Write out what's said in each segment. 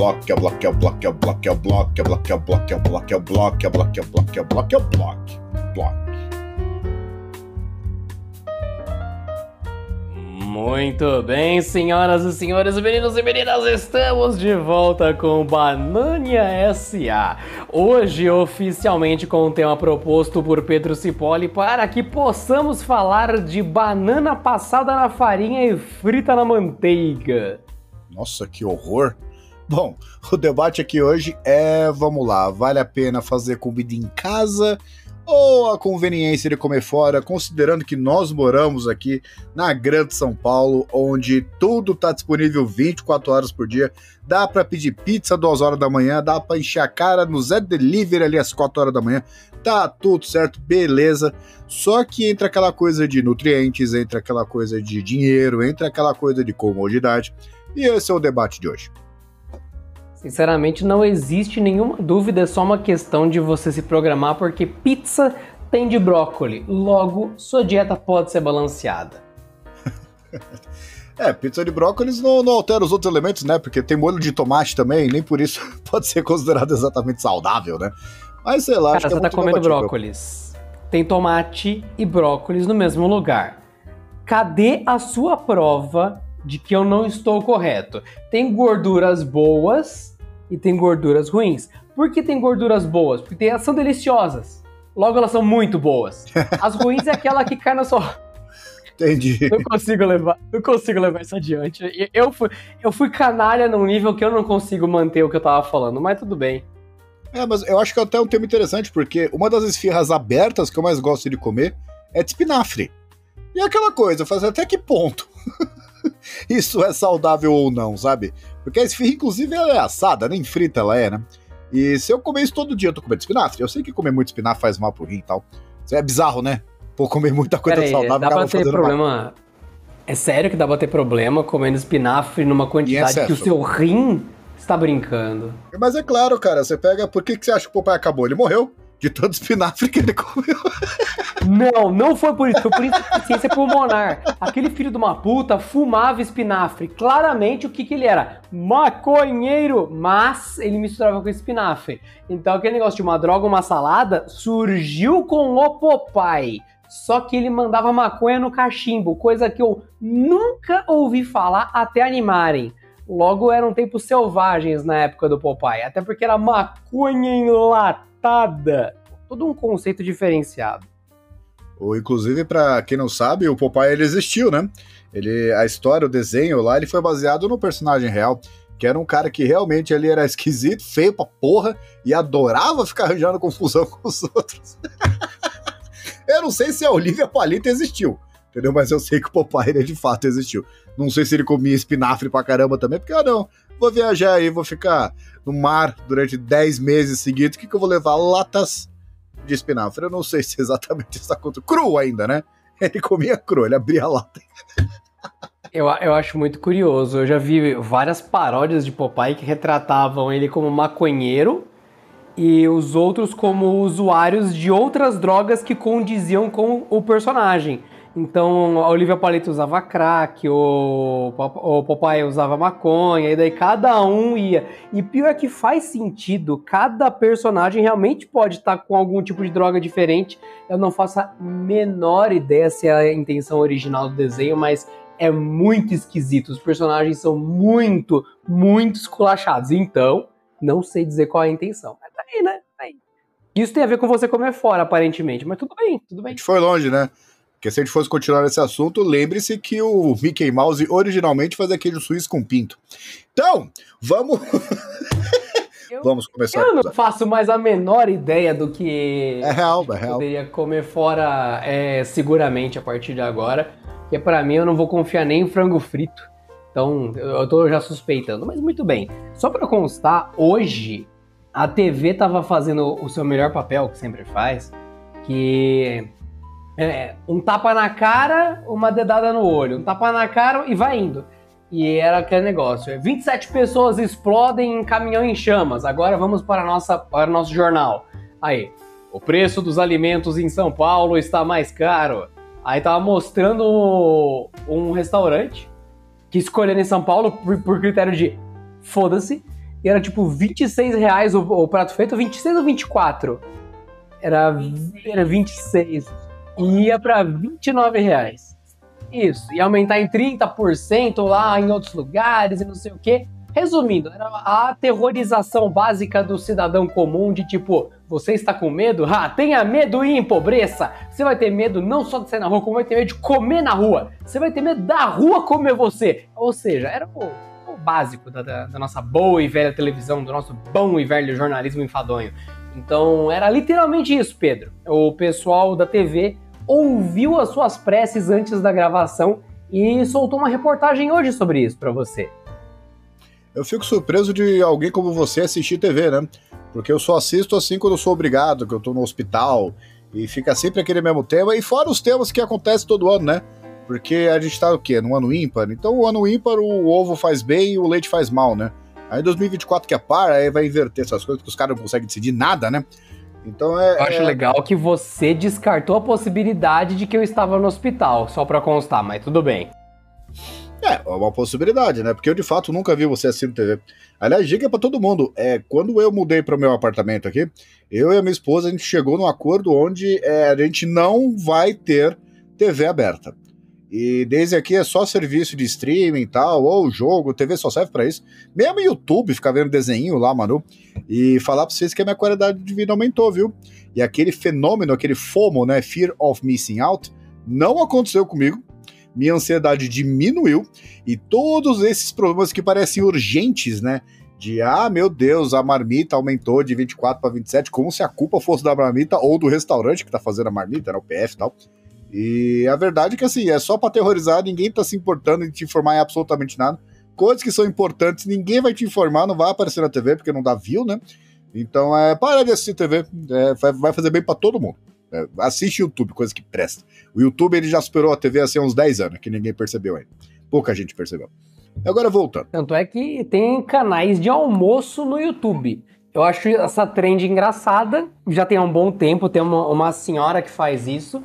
bloco, que é o bloco, que é o bloco, que é o bloco, que é o bloco, que é o bloco, que é o bloco, que é o bloco, que é o bloco, que é o bloco, que é o bloco, que é o bloco, que é o bloco, bloco. Muito bem, senhoras e senhores, meninos e meninas, estamos de volta com Banania SA. Hoje, oficialmente, com o tema proposto por Pedro Cipoli para que possamos falar de banana passada na farinha e frita na manteiga. Nossa, que horror! Bom, o debate aqui hoje é, vamos lá, vale a pena fazer comida em casa ou a conveniência de comer fora, considerando que nós moramos aqui na Grande São Paulo, onde tudo está disponível 24 horas por dia. Dá para pedir pizza 2 horas da manhã, dá para encher a cara no Zé Delivery ali às 4 horas da manhã. Tá tudo certo, beleza. Só que entra aquela coisa de nutrientes, entra aquela coisa de dinheiro, entra aquela coisa de comodidade. E esse é o debate de hoje. Sinceramente, não existe nenhuma dúvida, é só uma questão de você se programar, porque pizza tem de brócoli, logo sua dieta pode ser balanceada. é, pizza de brócolis não, não, altera os outros elementos, né? Porque tem molho de tomate também, nem por isso pode ser considerado exatamente saudável, né? Mas sei lá, Cara, acho que é você é tá comendo brócolis. Tem tomate e brócolis no mesmo lugar. Cadê a sua prova de que eu não estou correto? Tem gorduras boas e tem gorduras ruins. Por que tem gorduras boas? Porque elas são deliciosas. Logo, elas são muito boas. As ruins é aquela que cai na sua. Entendi. Não consigo levar, não consigo levar isso adiante. Eu fui, eu fui canalha num nível que eu não consigo manter o que eu tava falando, mas tudo bem. É, mas eu acho que é até um tema interessante, porque uma das esfirras abertas que eu mais gosto de comer é de espinafre. E é aquela coisa, fazer até que ponto isso é saudável ou não, sabe? Porque a esfirra, inclusive, ela é assada, nem frita ela é, né? E se eu comer isso todo dia, eu tô comendo espinafre. Eu sei que comer muito espinafre faz mal pro rim e tal. Isso é bizarro, né? Pô, comer muita coisa Pera saudável dá pra ter problema. Mal. É sério que dá pra ter problema comendo espinafre numa quantidade que o seu rim está brincando. Mas é claro, cara, você pega. Por que, que você acha que o papai acabou? Ele morreu de tanto espinafre que ele comeu. Não, não foi por isso, foi por insuficiência pulmonar. Aquele filho de uma puta fumava espinafre. Claramente o que, que ele era? Maconheiro, mas ele misturava com espinafre. Então aquele negócio de uma droga, uma salada, surgiu com o Popeye. Só que ele mandava maconha no cachimbo, coisa que eu nunca ouvi falar até animarem. Logo eram tempos selvagens na época do Popeye, até porque era maconha Todo um conceito diferenciado. Ou, inclusive, para quem não sabe, o Popeye ele existiu, né? Ele, a história, o desenho lá, ele foi baseado no personagem real, que era um cara que realmente ele era esquisito, feio pra porra, e adorava ficar arranjando confusão com os outros. eu não sei se a Olivia Palito existiu, entendeu? Mas eu sei que o Popeye ele, de fato existiu. Não sei se ele comia espinafre pra caramba também, porque, ah, não, vou viajar aí, vou ficar no mar durante 10 meses seguidos, o que, que eu vou levar? Latas de espinafre. Eu não sei se exatamente está contra. Cru ainda, né? Ele comia cru, ele abria a lata. Eu, eu acho muito curioso. Eu já vi várias paródias de Popeye que retratavam ele como maconheiro e os outros como usuários de outras drogas que condiziam com o personagem. Então a Olivia Palito usava crack, o, o Popeye usava maconha, e daí cada um ia. E pior é que faz sentido, cada personagem realmente pode estar com algum tipo de droga diferente. Eu não faço a menor ideia se é a intenção original do desenho, mas é muito esquisito. Os personagens são muito, muito esculachados. Então, não sei dizer qual é a intenção. Mas tá aí, né? Tá aí. Isso tem a ver com você comer fora, aparentemente, mas tudo bem, tudo bem. A gente foi longe, né? Porque se a gente fosse continuar nesse assunto, lembre-se que o Mickey Mouse originalmente fazia queijo suíço com pinto. Então, vamos. Eu, vamos começar. Eu não faço mais a menor ideia do que é real, é real. poderia comer fora é, seguramente a partir de agora. Que para mim eu não vou confiar nem em frango frito. Então eu tô já suspeitando. Mas muito bem. Só para constar, hoje a TV tava fazendo o seu melhor papel, que sempre faz, que é, um tapa na cara, uma dedada no olho. Um tapa na cara e vai indo. E era aquele negócio. 27 pessoas explodem em caminhão em chamas. Agora vamos para, nossa, para o nosso jornal. Aí, o preço dos alimentos em São Paulo está mais caro. Aí tava mostrando um restaurante que escolheram em São Paulo por, por critério de foda-se. e era tipo 26 reais o, o prato feito, 26 ou 24? Era, era 26. E ia pra 29 reais. Isso, ia aumentar em 30% lá em outros lugares e não sei o quê. Resumindo, era a aterrorização básica do cidadão comum de tipo, você está com medo? Ah, tenha medo e empobreça! Você vai ter medo não só de sair na rua, como vai ter medo de comer na rua. Você vai ter medo da rua comer você. Ou seja, era o, o básico da, da, da nossa boa e velha televisão, do nosso bom e velho jornalismo enfadonho. Então era literalmente isso, Pedro. O pessoal da TV ouviu as suas preces antes da gravação e soltou uma reportagem hoje sobre isso para você. Eu fico surpreso de alguém como você assistir TV, né? Porque eu só assisto assim quando eu sou obrigado, que eu tô no hospital, e fica sempre aquele mesmo tema, e fora os temas que acontecem todo ano, né? Porque a gente tá o quê? No ano ímpar? Então o ano ímpar o ovo faz bem e o leite faz mal, né? Aí 2024 que é par, aí vai inverter essas coisas, porque os caras não conseguem decidir nada, né? Então é. Eu acho é... legal que você descartou a possibilidade de que eu estava no hospital, só pra constar, mas tudo bem. É, é uma possibilidade, né? Porque eu de fato nunca vi você assistindo TV. Aliás, dica para todo mundo: é quando eu mudei para o meu apartamento aqui, eu e a minha esposa a gente chegou num acordo onde é, a gente não vai ter TV aberta. E desde aqui é só serviço de streaming e tal, ou jogo, TV só serve para isso. Mesmo YouTube, ficar vendo desenho lá, Manu, e falar pra vocês que a minha qualidade de vida aumentou, viu? E aquele fenômeno, aquele FOMO, né, Fear of Missing Out, não aconteceu comigo minha ansiedade diminuiu e todos esses problemas que parecem urgentes, né? De ah, meu Deus, a marmita aumentou de 24 para 27, como se a culpa fosse da marmita ou do restaurante que tá fazendo a marmita, né? O PF e tal. E a verdade é que assim, é só pra aterrorizar, ninguém tá se importando em te informar em absolutamente nada. Coisas que são importantes, ninguém vai te informar, não vai aparecer na TV porque não dá view, né? Então é, para de assistir TV, é, vai fazer bem para todo mundo. É, assiste YouTube, coisa que presta. O YouTube ele já superou a TV há assim, uns 10 anos, que ninguém percebeu ainda. Pouca gente percebeu. Agora voltando. Tanto é que tem canais de almoço no YouTube. Eu acho essa trend engraçada. Já tem um bom tempo, tem uma, uma senhora que faz isso.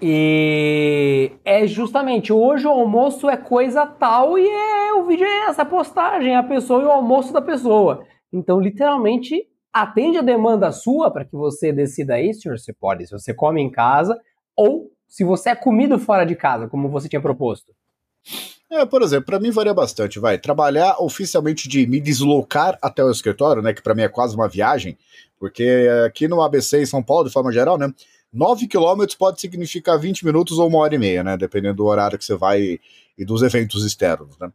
E é justamente hoje o almoço é coisa tal e é, o vídeo é essa postagem, a pessoa e o almoço da pessoa. Então, literalmente, atende a demanda sua para que você decida isso, se você pode, se você come em casa ou se você é comido fora de casa, como você tinha proposto. É, por exemplo, para mim varia bastante, vai. Trabalhar oficialmente de me deslocar até o escritório, né, que para mim é quase uma viagem, porque aqui no ABC em São Paulo, de forma geral, né, 9 quilômetros pode significar 20 minutos ou uma hora e meia, né, dependendo do horário que você vai e dos eventos externos, né.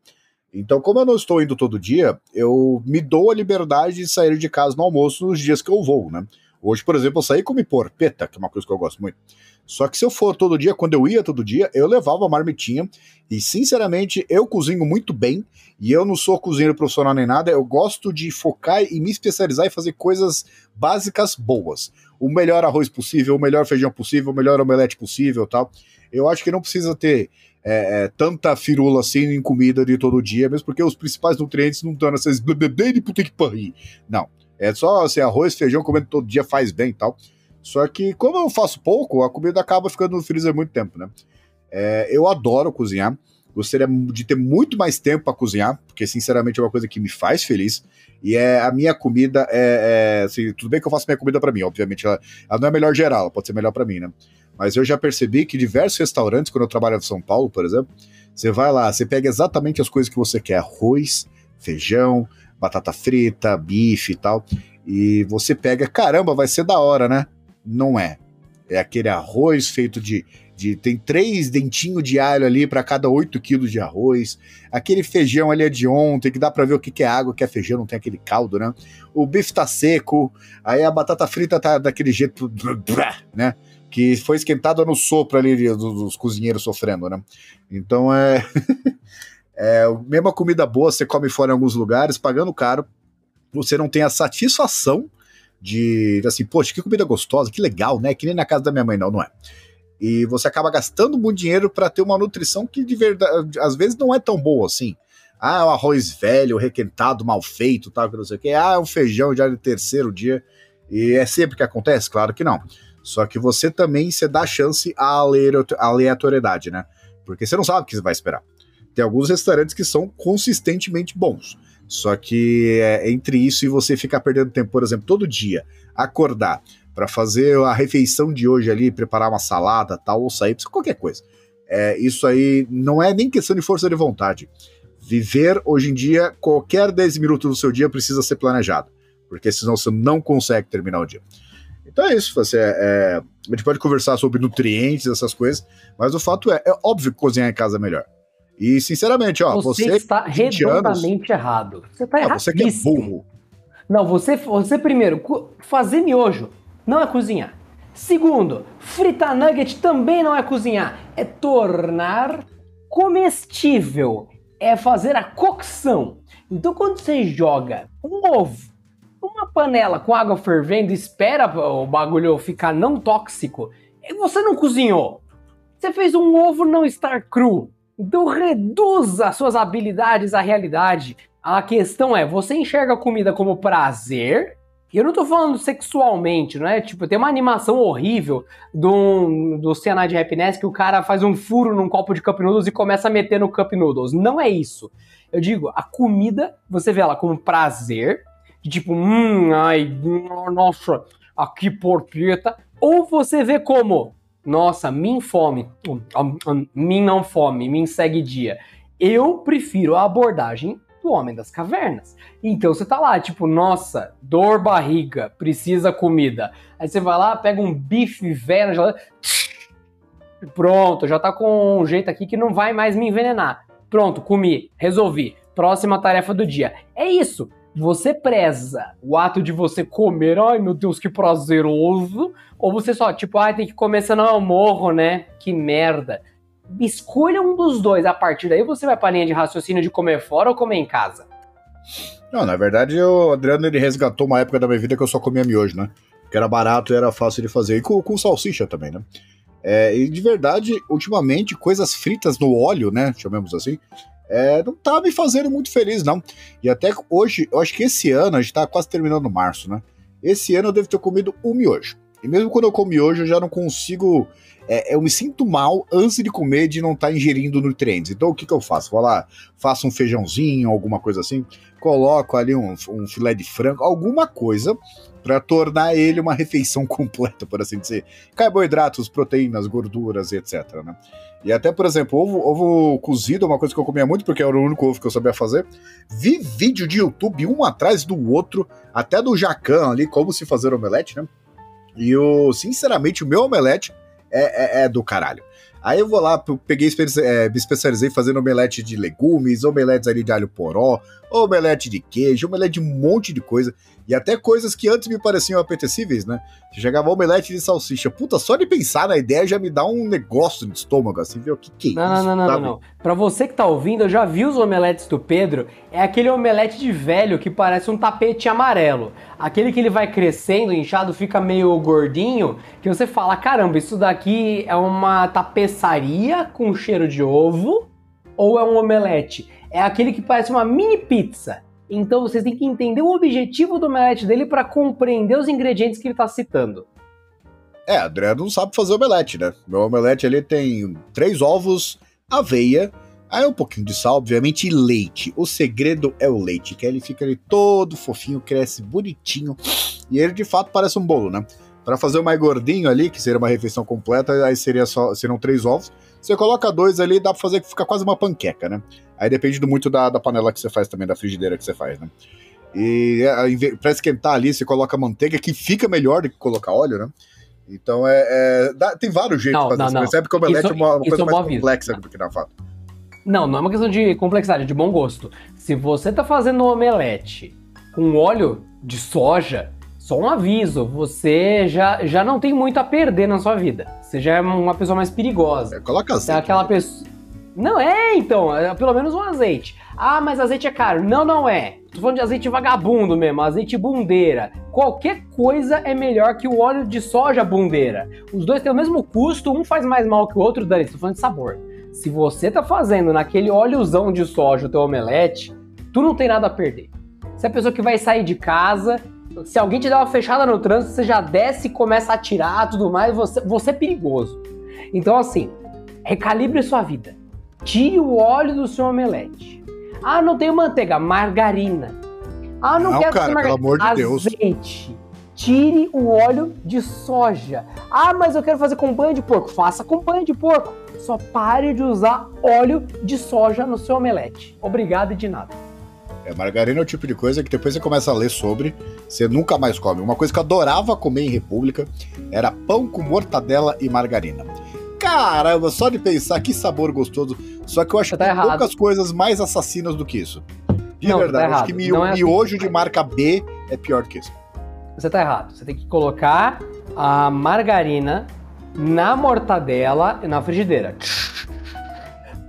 Então, como eu não estou indo todo dia, eu me dou a liberdade de sair de casa no almoço nos dias que eu vou, né? Hoje, por exemplo, eu saí com porpeta, que é uma coisa que eu gosto muito. Só que se eu for todo dia, quando eu ia todo dia, eu levava a marmitinha. E, sinceramente, eu cozinho muito bem. E eu não sou cozinheiro profissional nem nada. Eu gosto de focar e me especializar e fazer coisas básicas boas. O melhor arroz possível, o melhor feijão possível, o melhor omelete possível tal. Eu acho que não precisa ter é, é, tanta firula assim em comida de todo dia, mesmo porque os principais nutrientes não estão nessas. Não. É só assim, arroz, feijão comendo todo dia faz bem e tal. Só que, como eu faço pouco, a comida acaba ficando no freezer muito tempo, né? É, eu adoro cozinhar. Gostaria de ter muito mais tempo para cozinhar, porque sinceramente é uma coisa que me faz feliz. E é a minha comida é, é assim, tudo bem que eu faço minha comida para mim, obviamente ela, ela, não é melhor geral, ela pode ser melhor para mim, né? Mas eu já percebi que diversos restaurantes, quando eu trabalho em São Paulo, por exemplo, você vai lá, você pega exatamente as coisas que você quer: arroz, feijão, batata frita, bife e tal. E você pega, caramba, vai ser da hora, né? Não é. É aquele arroz feito de. de tem três dentinhos de alho ali para cada 8 quilos de arroz. Aquele feijão ali é de ontem, que dá para ver o que, que é água, que é feijão, não tem aquele caldo, né? O bife tá seco, aí a batata frita tá daquele jeito, né? que foi esquentada no sopro ali dos cozinheiros sofrendo, né? Então é. é mesma comida boa, você come fora em alguns lugares, pagando caro, você não tem a satisfação de, assim, poxa, que comida gostosa, que legal, né? Que nem na casa da minha mãe, não, não é. E você acaba gastando muito dinheiro para ter uma nutrição que de verdade, às vezes não é tão boa assim. Ah, é um arroz velho, requentado, mal feito, tal, que não sei o que. Ah, é um feijão já de terceiro dia. E é sempre que acontece? Claro que não. Só que você também você dá chance à aleatoriedade, né? Porque você não sabe o que você vai esperar. Tem alguns restaurantes que são consistentemente bons. Só que é, entre isso e você ficar perdendo tempo, por exemplo, todo dia, acordar para fazer a refeição de hoje ali, preparar uma salada, tal, ou sair, qualquer coisa. É, isso aí não é nem questão de força de vontade. Viver hoje em dia, qualquer 10 minutos do seu dia precisa ser planejado, porque senão você não consegue terminar o dia. Então é isso, você é, é, a gente pode conversar sobre nutrientes, essas coisas, mas o fato é, é óbvio que cozinhar em casa é melhor. E, sinceramente, ó, você, você está redondamente anos, errado. Você está errado. Você que é burro. Não, você, você primeiro, fazer miojo não é cozinhar. Segundo, fritar nugget também não é cozinhar, é tornar comestível, é fazer a cocção. Então quando você joga um ovo numa panela com água fervendo, espera o bagulho ficar não tóxico, e você não cozinhou. Você fez um ovo não estar cru. Então reduza suas habilidades à realidade. A questão é, você enxerga a comida como prazer? E eu não tô falando sexualmente, não é? Tipo, tem uma animação horrível do, do Cyanide de Happiness que o cara faz um furo num copo de Cup Noodles e começa a meter no Cup Noodles. Não é isso. Eu digo, a comida, você vê ela como prazer, de tipo, hum, ai, nossa, aqui porpeta. Ou você vê como nossa, min fome, hum, hum, min não fome, min segue dia. Eu prefiro a abordagem do Homem das Cavernas. Então você tá lá, tipo, nossa, dor barriga, precisa comida. Aí você vai lá, pega um bife velho geladeira, pronto, já tá com um jeito aqui que não vai mais me envenenar. Pronto, comi, resolvi. Próxima tarefa do dia. É isso você preza o ato de você comer, ai meu Deus, que prazeroso, ou você só, tipo, ai, tem que comer, senão eu morro, né? Que merda. Escolha um dos dois, a partir daí você vai pra linha de raciocínio de comer fora ou comer em casa. Não, na verdade, o Adriano ele resgatou uma época da minha vida que eu só comia miojo, né? Que era barato e era fácil de fazer. E com, com salsicha também, né? É, e de verdade, ultimamente, coisas fritas no óleo, né? Chamemos assim, é, não tá me fazendo muito feliz, não. E até hoje, eu acho que esse ano, a gente tá quase terminando março, né? Esse ano eu devo ter comido um miojo. E mesmo quando eu como miojo, eu já não consigo. É, eu me sinto mal antes de comer de não estar tá ingerindo nutrientes. Então o que, que eu faço? Vou lá, faço um feijãozinho, alguma coisa assim, coloco ali um, um filé de frango, alguma coisa para tornar ele uma refeição completa, por assim dizer. Carboidratos, proteínas, gorduras, etc. Né? E até, por exemplo, ovo, ovo cozido é uma coisa que eu comia muito, porque era o único ovo que eu sabia fazer. Vi vídeo de YouTube um atrás do outro, até do Jacan ali, como se fazer omelete, né? E eu, sinceramente, o meu omelete é, é, é do caralho. Aí eu vou lá, peguei, é, me especializei fazendo omelete de legumes, omeletes ali de alho poró, omelete de queijo, omelete de um monte de coisa. E até coisas que antes me pareciam apetecíveis, né? Chegava omelete de salsicha. Puta, só de pensar na ideia já me dá um negócio de estômago, assim, ver o que que é não, isso. Não, não, não, não, Pra você que tá ouvindo, eu já vi os omeletes do Pedro. É aquele omelete de velho que parece um tapete amarelo. Aquele que ele vai crescendo, inchado, fica meio gordinho, que você fala, caramba, isso daqui é uma tapeçaria com cheiro de ovo ou é um omelete? É aquele que parece uma mini pizza. Então vocês têm que entender o objetivo do omelete dele para compreender os ingredientes que ele está citando. É, André não sabe fazer omelete, né? Meu omelete ali tem três ovos, aveia, aí um pouquinho de sal, obviamente, e leite. O segredo é o leite, que ele fica ali todo fofinho, cresce bonitinho, e ele de fato parece um bolo, né? Para fazer o mais gordinho ali, que seria uma refeição completa, aí seria só, seriam três ovos. Você coloca dois ali, dá pra fazer que fica quase uma panqueca, né? Aí depende muito da, da panela que você faz também, da frigideira que você faz, né? E é, para esquentar ali, você coloca manteiga, que fica melhor do que colocar óleo, né? Então é. é dá, tem vários jeitos não, de fazer. Não, você não. percebe que o omelete isso, é uma, uma coisa mais complexa do que na fato. Não, não é uma questão de complexidade, é de bom gosto. Se você tá fazendo um omelete com óleo de soja, só um aviso, você já, já não tem muito a perder na sua vida. Você já é uma pessoa mais perigosa. É, coloca azeite. É aquela pessoa. Não é, então, é pelo menos um azeite. Ah, mas azeite é caro. Não, não é. Tô falando de azeite vagabundo mesmo, azeite bundeira. Qualquer coisa é melhor que o óleo de soja bundeira. Os dois têm o mesmo custo, um faz mais mal que o outro, Dani, tô falando de sabor. Se você tá fazendo naquele óleozão de soja o teu omelete, tu não tem nada a perder. Se é a pessoa que vai sair de casa, se alguém te der uma fechada no trânsito, você já desce e começa a atirar tudo mais, você, você é perigoso. Então, assim, recalibre sua vida. Tire o óleo do seu omelete. Ah, não tenho manteiga, margarina. Ah, não, Não, quero cara, margarina. pelo amor de Deus. Azeite. Tire o óleo de soja. Ah, mas eu quero fazer com banho de porco. Faça com banho de porco. Só pare de usar óleo de soja no seu omelete. Obrigado e de nada. É, margarina é o tipo de coisa que depois você começa a ler sobre, você nunca mais come. Uma coisa que eu adorava comer em República era pão com mortadela e margarina. Caramba, só de pensar que sabor gostoso. Só que eu acho Você que tá tem errado. poucas coisas mais assassinas do que isso. De Não, tá verdade, acho errado. que Não é assim. miojo de marca B é pior do que isso. Você tá errado. Você tem que colocar a margarina na mortadela e na frigideira.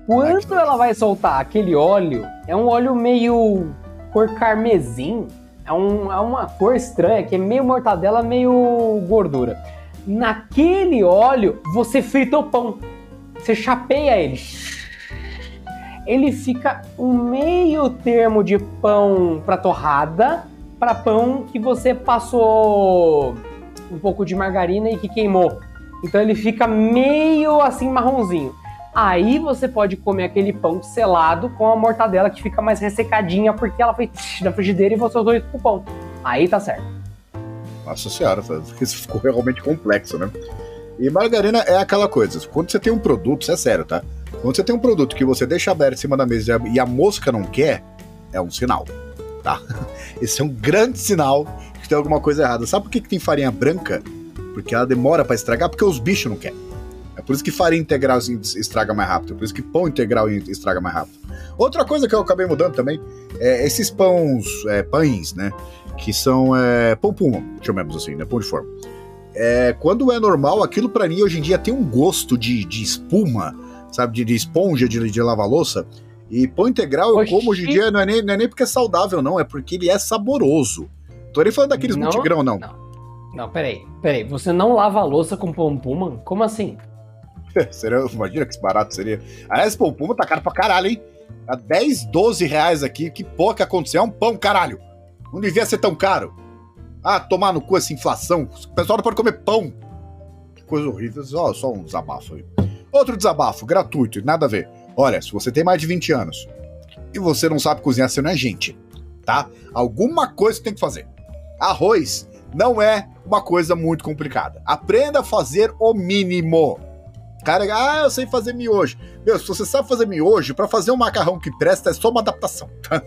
Quando ela vai soltar aquele óleo, é um óleo meio cor carmesim. É, um- é uma cor estranha, que é meio mortadela, meio gordura. Naquele óleo, você frita o pão. Você chapeia ele. Ele fica um meio termo de pão para torrada para pão que você passou um pouco de margarina e que queimou. Então ele fica meio assim marronzinho. Aí você pode comer aquele pão selado com a mortadela que fica mais ressecadinha porque ela foi tch, na frigideira e você usou isso pro pão. Aí tá certo. Nossa senhora, isso ficou realmente complexo, né? E margarina é aquela coisa, quando você tem um produto, isso é sério, tá? Quando você tem um produto que você deixa aberto em cima da mesa e a mosca não quer, é um sinal, tá? Esse é um grande sinal que tem alguma coisa errada. Sabe por que, que tem farinha branca? Porque ela demora pra estragar, porque os bichos não querem. É por isso que farinha integral estraga mais rápido, é por isso que pão integral estraga mais rápido. Outra coisa que eu acabei mudando também é esses pães, é, pães, né? Que são é, pão puma, chamemos assim, né? Pão de forma. É, quando é normal, aquilo pra mim hoje em dia tem um gosto de, de espuma, sabe? De, de esponja de, de lavar louça. E pão integral eu Oxi. como hoje em dia não é, nem, não é nem porque é saudável, não, é porque ele é saboroso. Tô nem falando daqueles Não, multigrão, não. Não, peraí, peraí. Você não lava a louça com pão puma? Como assim? Seria, imagina que barato seria. Aliás, pão puma tá caro pra caralho, hein? Tá 10, 12 reais aqui, que porra que aconteceu? É um pão, caralho. Não devia ser tão caro. Ah, tomar no cu essa inflação. O pessoal não pode comer pão. Que coisa horrível. Só, só um desabafo aí. Outro desabafo, gratuito, nada a ver. Olha, se você tem mais de 20 anos e você não sabe cozinhar, você não é gente, tá? Alguma coisa você tem que fazer. Arroz não é uma coisa muito complicada. Aprenda a fazer o mínimo. Cara, ah, eu sei fazer miojo. Meu, se você sabe fazer miojo, pra fazer um macarrão que presta é só uma adaptação, tá?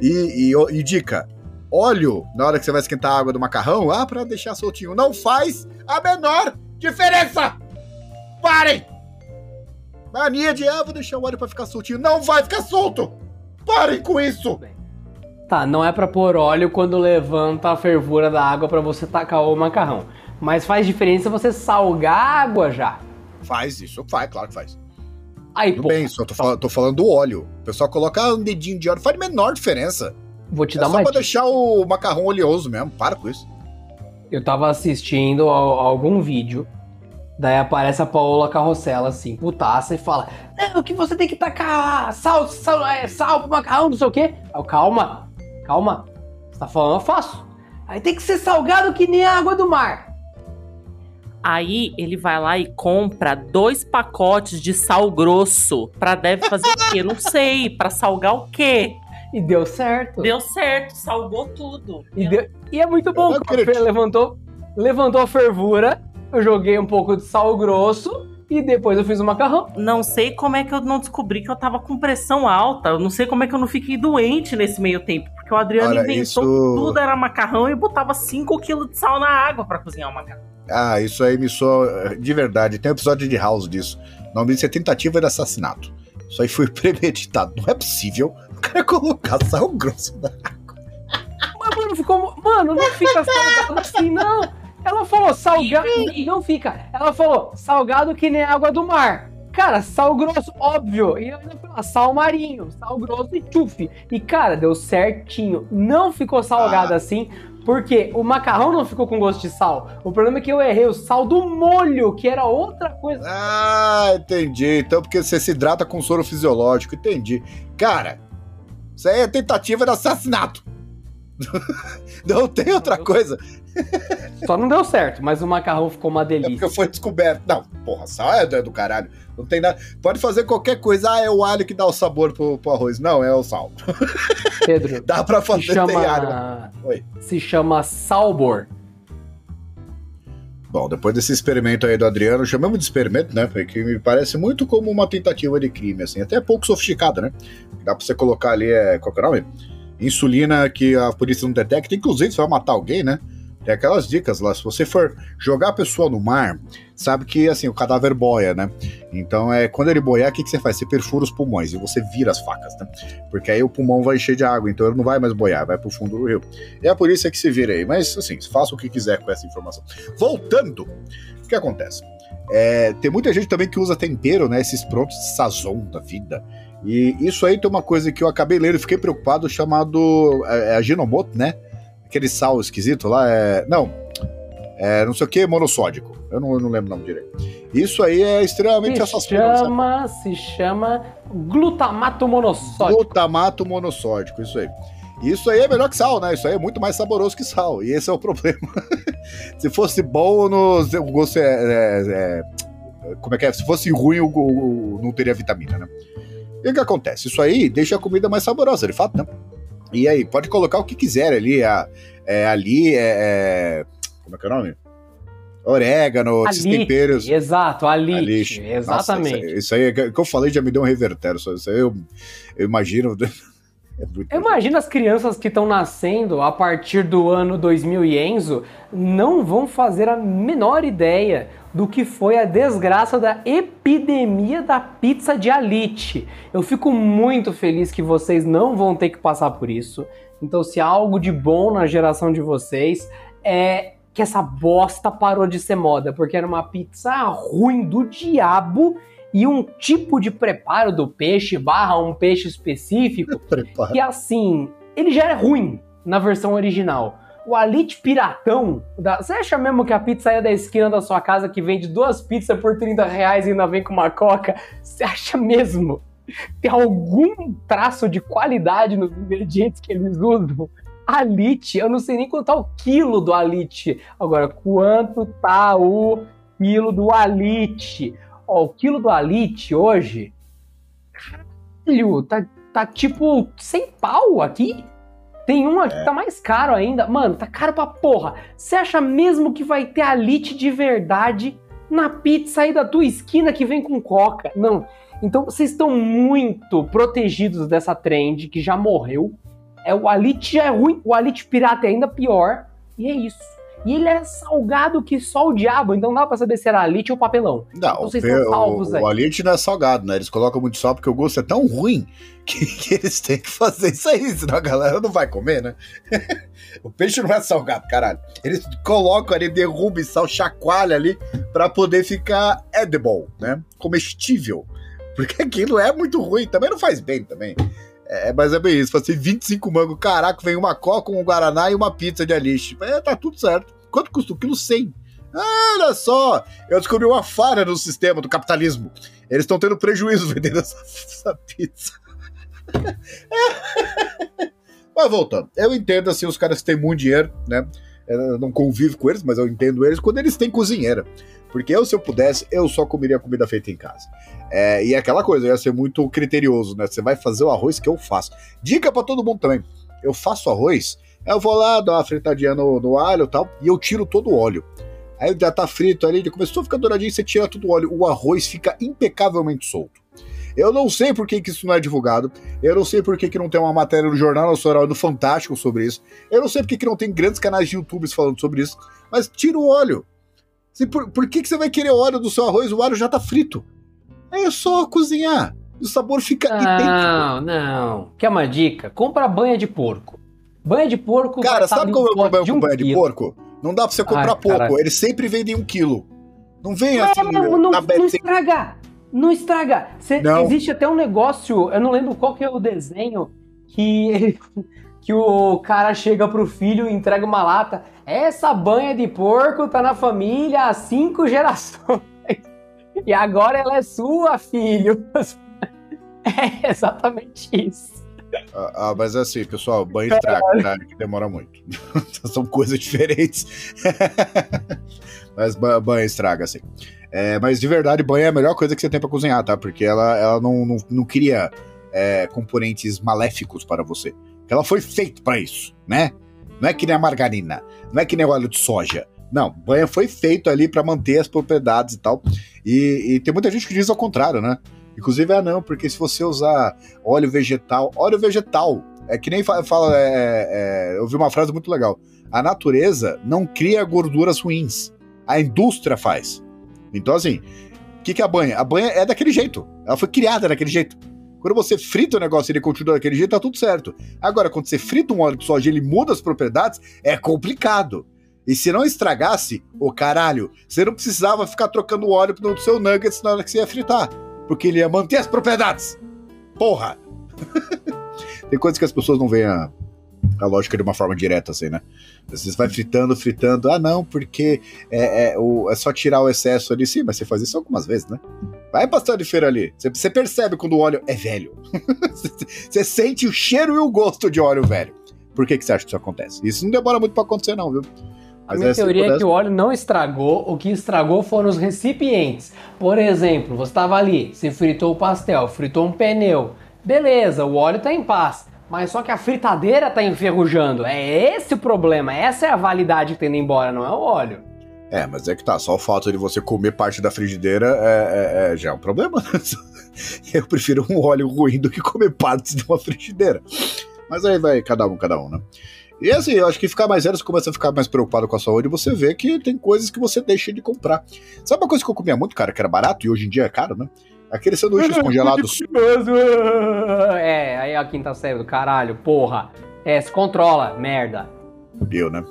E, e- e dica: óleo na hora que você vai esquentar a água do macarrão, ah, pra deixar soltinho. Não faz a menor diferença! Parem! Mania de, ah, vou deixar o óleo pra ficar soltinho. Não vai ficar solto! Parem com isso! Tá, não é pra pôr óleo quando levanta a fervura da água pra você tacar o macarrão. Mas faz diferença você salgar a água já. Faz isso, faz, claro que faz. Aí, Tudo pô, bem, só tô, fal- tô falando do óleo. O pessoal coloca um dedinho de óleo, faz a menor diferença. vou te é dar só uma pra dica. deixar o macarrão oleoso mesmo. Para com isso. Eu tava assistindo a, a algum vídeo, daí aparece a Paola Carrossela assim, putaça, e fala: Não, que você tem que tacar sal, sal, é, sal pro macarrão, não sei o quê. Eu, calma, calma. Você tá falando, eu faço. Aí tem que ser salgado que nem a água do mar. Aí ele vai lá e compra dois pacotes de sal grosso. Pra deve fazer o quê? Não sei. Pra salgar o quê? E deu certo. Deu certo, salgou tudo. E, deu- e é muito bom, acredito. levantou, levantou a fervura, eu joguei um pouco de sal grosso e depois eu fiz o macarrão. Não sei como é que eu não descobri que eu tava com pressão alta. Eu não sei como é que eu não fiquei doente nesse meio tempo. Porque o Adriano Olha, inventou isso- que tudo era macarrão e botava 5 kg de sal na água pra cozinhar o macarrão. Ah, isso aí me soa de verdade. Tem um episódio de House disso. O nome disso é tentativa de assassinato. Isso aí foi premeditado. Não é possível o cara colocar sal grosso na Mas, mano, ficou. Mano, não fica salgado assim, não. Ela falou salgado. Não fica. Ela falou salgado que nem água do mar. Cara, sal grosso, óbvio. E eu ainda falei, ah, sal marinho, sal grosso e tchufi. E, cara, deu certinho. Não ficou salgado Ah. assim, porque o macarrão não ficou com gosto de sal. O problema é que eu errei o sal do molho, que era outra coisa. Ah, entendi. Então, porque você se hidrata com soro fisiológico. Entendi. Cara, isso aí é tentativa de assassinato. Não tem outra coisa. Só não deu certo, mas o macarrão ficou uma É delícia. porque foi descoberto. Não, porra, sal é do, é do caralho. Não tem nada. Pode fazer qualquer coisa. Ah, é o alho que dá o sabor pro, pro arroz. Não, é o sal. Pedro, Dá pra se fazer alho. chama. Oi. Se chama Salbor. Bom, depois desse experimento aí do Adriano, chamamos de experimento, né? Porque me parece muito como uma tentativa de crime, assim, até pouco sofisticada, né? Dá pra você colocar ali, é, qual que é o nome? Insulina que a polícia não detecta, inclusive você vai matar alguém, né? Tem aquelas dicas lá, se você for jogar a pessoa no mar, sabe que, assim, o cadáver boia, né? Então, é, quando ele boiar, o que, que você faz? Você perfura os pulmões e você vira as facas, né? Porque aí o pulmão vai encher de água, então ele não vai mais boiar, vai pro fundo do rio. E é por isso que se vira aí. Mas, assim, faça o que quiser com essa informação. Voltando, o que acontece? É, tem muita gente também que usa tempero, né? Esses prontos de sazon da vida. E isso aí tem uma coisa que eu acabei lendo e fiquei preocupado, chamado é, é, Aginomoto, né? Aquele sal esquisito lá, é. Não. É não sei o que, monossódico. Eu não, eu não lembro o nome direito. Isso aí é extremamente Se assassino. sabe? chama, se chama glutamato monossódico. Glutamato monossódico, isso aí. Isso aí é melhor que sal, né? Isso aí é muito mais saboroso que sal. E esse é o problema. Se fosse bom, no, o gosto é, é- é- Como é que é? Se fosse ruim, o, o- não teria vitamina, né? E o que acontece? Isso aí deixa a comida mais saborosa, de fato, né? E aí, pode colocar o que quiser ali. A, é, ali é, é- Como é que é o nome? Orégano, esses temperos. Exato, alite. Alite. Exatamente. Nossa, isso, aí, isso aí que eu falei já me deu um revertério. Isso isso aí eu, eu imagino. É Eu imagino as crianças que estão nascendo a partir do ano 2000 e Enzo não vão fazer a menor ideia do que foi a desgraça da epidemia da pizza de Alite. Eu fico muito feliz que vocês não vão ter que passar por isso. Então, se há algo de bom na geração de vocês, é que essa bosta parou de ser moda, porque era uma pizza ruim do diabo e um tipo de preparo do peixe barra um peixe específico Prepara. que assim, ele já é ruim na versão original. O Alite Piratão, da- você acha mesmo que a pizzaria da esquina da sua casa que vende duas pizzas por 30 reais e ainda vem com uma coca, você acha mesmo que tem algum traço de qualidade nos ingredientes que eles usam? Alite, eu não sei nem quanto tá o quilo do Alite. Agora, quanto tá o quilo do Alite? Ó, o quilo do Alite hoje, caralho, tá tá tipo 100 pau aqui. Tem um aqui que tá mais caro ainda. Mano, tá caro pra porra. Você acha mesmo que vai ter alite de verdade na pizza aí da tua esquina que vem com coca? Não. Então vocês estão muito protegidos dessa trend que já morreu. É, o alite já é ruim, o alite pirata é ainda pior. E é isso. E ele era salgado que só o diabo, então não dá pra saber se era alite ou papelão. Não, Então o, vocês estão salvos o, aí. o alite não é salgado, né? Eles colocam muito sal porque o gosto é tão ruim que, que eles têm que fazer isso aí, senão a galera não vai comer, né? o peixe não é salgado, caralho. Eles colocam ali, derrubam sal, chacoalha ali pra poder ficar edible, né? Comestível. Porque aquilo é muito ruim, também não faz bem também. É, mas é bem isso, fazer 25 mangos, caraca, vem uma coca, um guaraná e uma pizza de alite. É, tá tudo certo. Quanto custa o quilo? 100. Olha só, eu descobri uma falha no sistema do capitalismo. Eles estão tendo prejuízo vendendo essa, essa pizza. mas voltando, eu entendo assim, os caras que têm muito dinheiro, né? Eu não convivo com eles, mas eu entendo eles quando eles têm cozinheira. Porque eu, se eu pudesse, eu só comeria comida feita em casa. É, e é aquela coisa, eu ia ser muito criterioso, né? Você vai fazer o arroz que eu faço. Dica pra todo mundo também. Eu faço arroz, eu vou lá, dou uma fritadinha no, no alho e tal, e eu tiro todo o óleo. Aí já tá frito ali, já começou a ficar douradinho, você tira todo o óleo. O arroz fica impecavelmente solto. Eu não sei por que, que isso não é divulgado. Eu não sei por que, que não tem uma matéria no Jornal Nacional do Fantástico sobre isso. Eu não sei por que, que não tem grandes canais de YouTube falando sobre isso. Mas tira o óleo. Por por que, que você vai querer óleo do seu arroz? O óleo já tá frito. É só cozinhar. O sabor fica idêntico. Não, não. Quer uma dica? Compra banha de porco. Banha de porco. Cara, sabe como é o pote problema com banha de porco? Não dá pra você comprar Ai, pouco. Eles sempre vendem um quilo. Não vem Não, assim não, não, na não estraga. Não estraga. Cê- Não. Existe até um negócio, eu não lembro qual que é o desenho, que, ele- que o cara chega pro filho e entrega uma lata. Essa banha de porco tá na família há cinco gerações. E agora ela é sua, filho. É exatamente isso. Ah, ah, mas assim, pessoal, banho estraga, tá? que demora muito. São coisas diferentes. mas banho estraga, assim. É, mas de verdade, banho é a melhor coisa que você tem pra cozinhar, tá? Porque ela, ela não, não, não cria é, componentes maléficos para você. Ela foi feita para isso, né? Não é que nem a margarina, não é que nem o óleo de soja. Não, banha foi feito ali para manter as propriedades e tal. E, e, tem muita gente que diz ao contrário, né? Inclusive, ah, não, porque se você usar óleo vegetal, óleo vegetal, é que nem fala, é, é, eu vi uma frase muito legal. A natureza não cria gorduras ruins, a indústria faz. Então, assim, o que, que é a banha? A banha é daquele jeito, ela foi criada daquele jeito. Quando você frita o negócio e ele continua daquele jeito, tá tudo certo. Agora, quando você frita um óleo de soja e ele muda as propriedades, é complicado. E se não estragasse, ô oh, caralho, você não precisava ficar trocando óleo no seu nuggets na hora que você ia fritar. Porque ele ia manter as propriedades. Porra! Tem coisas que as pessoas não veem a, a lógica de uma forma direta, assim, né? Você vai fritando, fritando. Ah, não, porque é, é, o, é só tirar o excesso ali. Sim, mas você faz isso algumas vezes, né? Vai pastel de feira ali. Você, você percebe quando o óleo é velho. você sente o cheiro e o gosto de óleo velho. Por que, que você acha que isso acontece? Isso não demora muito para acontecer, não, viu? A minha teoria é que o óleo não estragou, o que estragou foram os recipientes. Por exemplo, você estava ali, você fritou o pastel, fritou um pneu. Beleza, o óleo está em paz. Mas só que a fritadeira está enferrujando. É esse o problema, essa é a validade que tem indo embora, não é o óleo. É, mas é que tá, só o fato de você comer parte da frigideira é, é, é já é um problema. Eu prefiro um óleo ruim do que comer partes de uma frigideira. Mas aí vai cada um, cada um, né? E assim, eu acho que ficar mais velho, você começa a ficar mais preocupado com a saúde, você vê que tem coisas que você deixa de comprar. Sabe uma coisa que eu comia muito, cara, que era barato e hoje em dia é caro, né? Aqueles sanduíches congelados. É, aí a quinta série do caralho, porra. É, se controla, merda. Deu, né?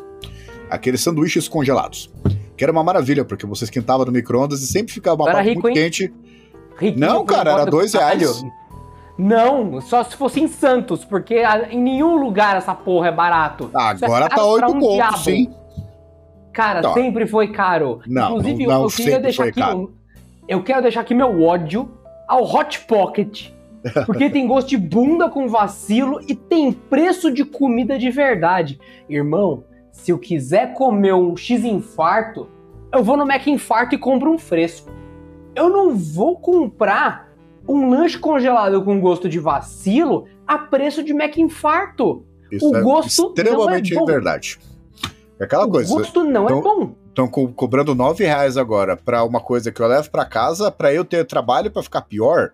Aqueles sanduíches congelados. Que era uma maravilha, porque você esquentava no micro-ondas e sempre ficava uma parte muito hein? quente. Riquinho, não, cara, era dois reais. Não, só se fosse em Santos, porque em nenhum lugar essa porra é barato. Ah, agora tá 8 um contos, sim. Cara, tá. sempre foi caro. Não, Inclusive, não, eu queria deixar aqui. Caro. Eu quero deixar aqui meu ódio ao Hot Pocket. Porque tem gosto de bunda com vacilo e tem preço de comida de verdade. Irmão, se eu quiser comer um X-infarto, eu vou no Mac Infarto e compro um fresco. Eu não vou comprar um lanche congelado com gosto de vacilo a preço de Mac Infarto. Isso o é gosto extremamente não é bom. verdade. É aquela o coisa. O gosto não é bom. Estão co cobrando nove reais agora para uma coisa que eu levo para casa para eu ter trabalho para ficar pior.